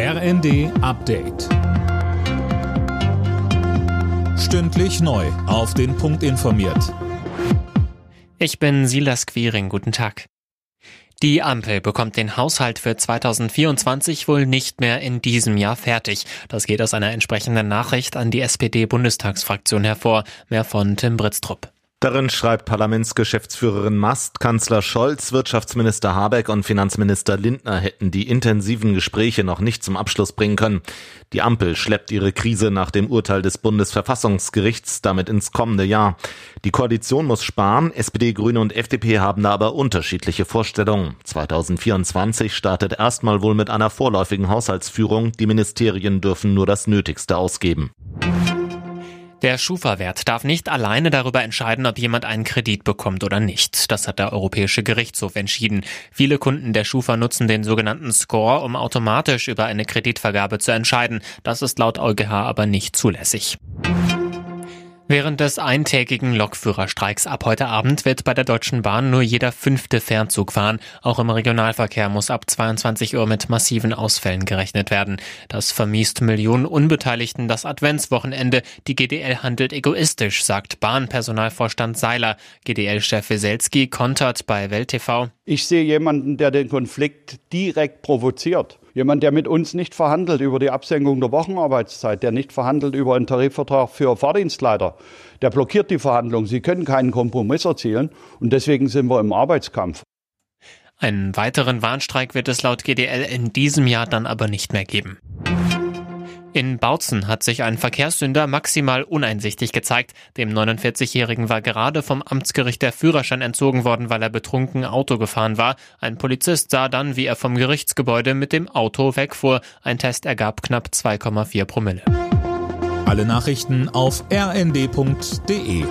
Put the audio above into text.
RND Update. Stündlich neu. Auf den Punkt informiert. Ich bin Silas Quiring. Guten Tag. Die Ampel bekommt den Haushalt für 2024 wohl nicht mehr in diesem Jahr fertig. Das geht aus einer entsprechenden Nachricht an die SPD-Bundestagsfraktion hervor. Mehr von Tim Britztrup. Darin schreibt Parlamentsgeschäftsführerin Mast, Kanzler Scholz, Wirtschaftsminister Habeck und Finanzminister Lindner hätten die intensiven Gespräche noch nicht zum Abschluss bringen können. Die Ampel schleppt ihre Krise nach dem Urteil des Bundesverfassungsgerichts damit ins kommende Jahr. Die Koalition muss sparen, SPD, Grüne und FDP haben da aber unterschiedliche Vorstellungen. 2024 startet erstmal wohl mit einer vorläufigen Haushaltsführung. Die Ministerien dürfen nur das Nötigste ausgeben. Der Schufa-Wert darf nicht alleine darüber entscheiden, ob jemand einen Kredit bekommt oder nicht. Das hat der Europäische Gerichtshof entschieden. Viele Kunden der Schufa nutzen den sogenannten Score, um automatisch über eine Kreditvergabe zu entscheiden. Das ist laut EuGH aber nicht zulässig. Während des eintägigen Lokführerstreiks ab heute Abend wird bei der Deutschen Bahn nur jeder fünfte Fernzug fahren. Auch im Regionalverkehr muss ab 22 Uhr mit massiven Ausfällen gerechnet werden. Das vermiest Millionen Unbeteiligten das Adventswochenende. Die GDL handelt egoistisch, sagt Bahnpersonalvorstand Seiler. GDL-Chef Weselski kontert bei Welt TV. Ich sehe jemanden, der den Konflikt direkt provoziert. Jemand, der mit uns nicht verhandelt über die Absenkung der Wochenarbeitszeit, der nicht verhandelt über einen Tarifvertrag für Fahrdienstleiter, der blockiert die Verhandlungen. Sie können keinen Kompromiss erzielen und deswegen sind wir im Arbeitskampf. Einen weiteren Warnstreik wird es laut GDL in diesem Jahr dann aber nicht mehr geben. In Bautzen hat sich ein Verkehrssünder maximal uneinsichtig gezeigt. Dem 49-Jährigen war gerade vom Amtsgericht der Führerschein entzogen worden, weil er betrunken Auto gefahren war. Ein Polizist sah dann, wie er vom Gerichtsgebäude mit dem Auto wegfuhr. Ein Test ergab knapp 2,4 Promille. Alle Nachrichten auf rnd.de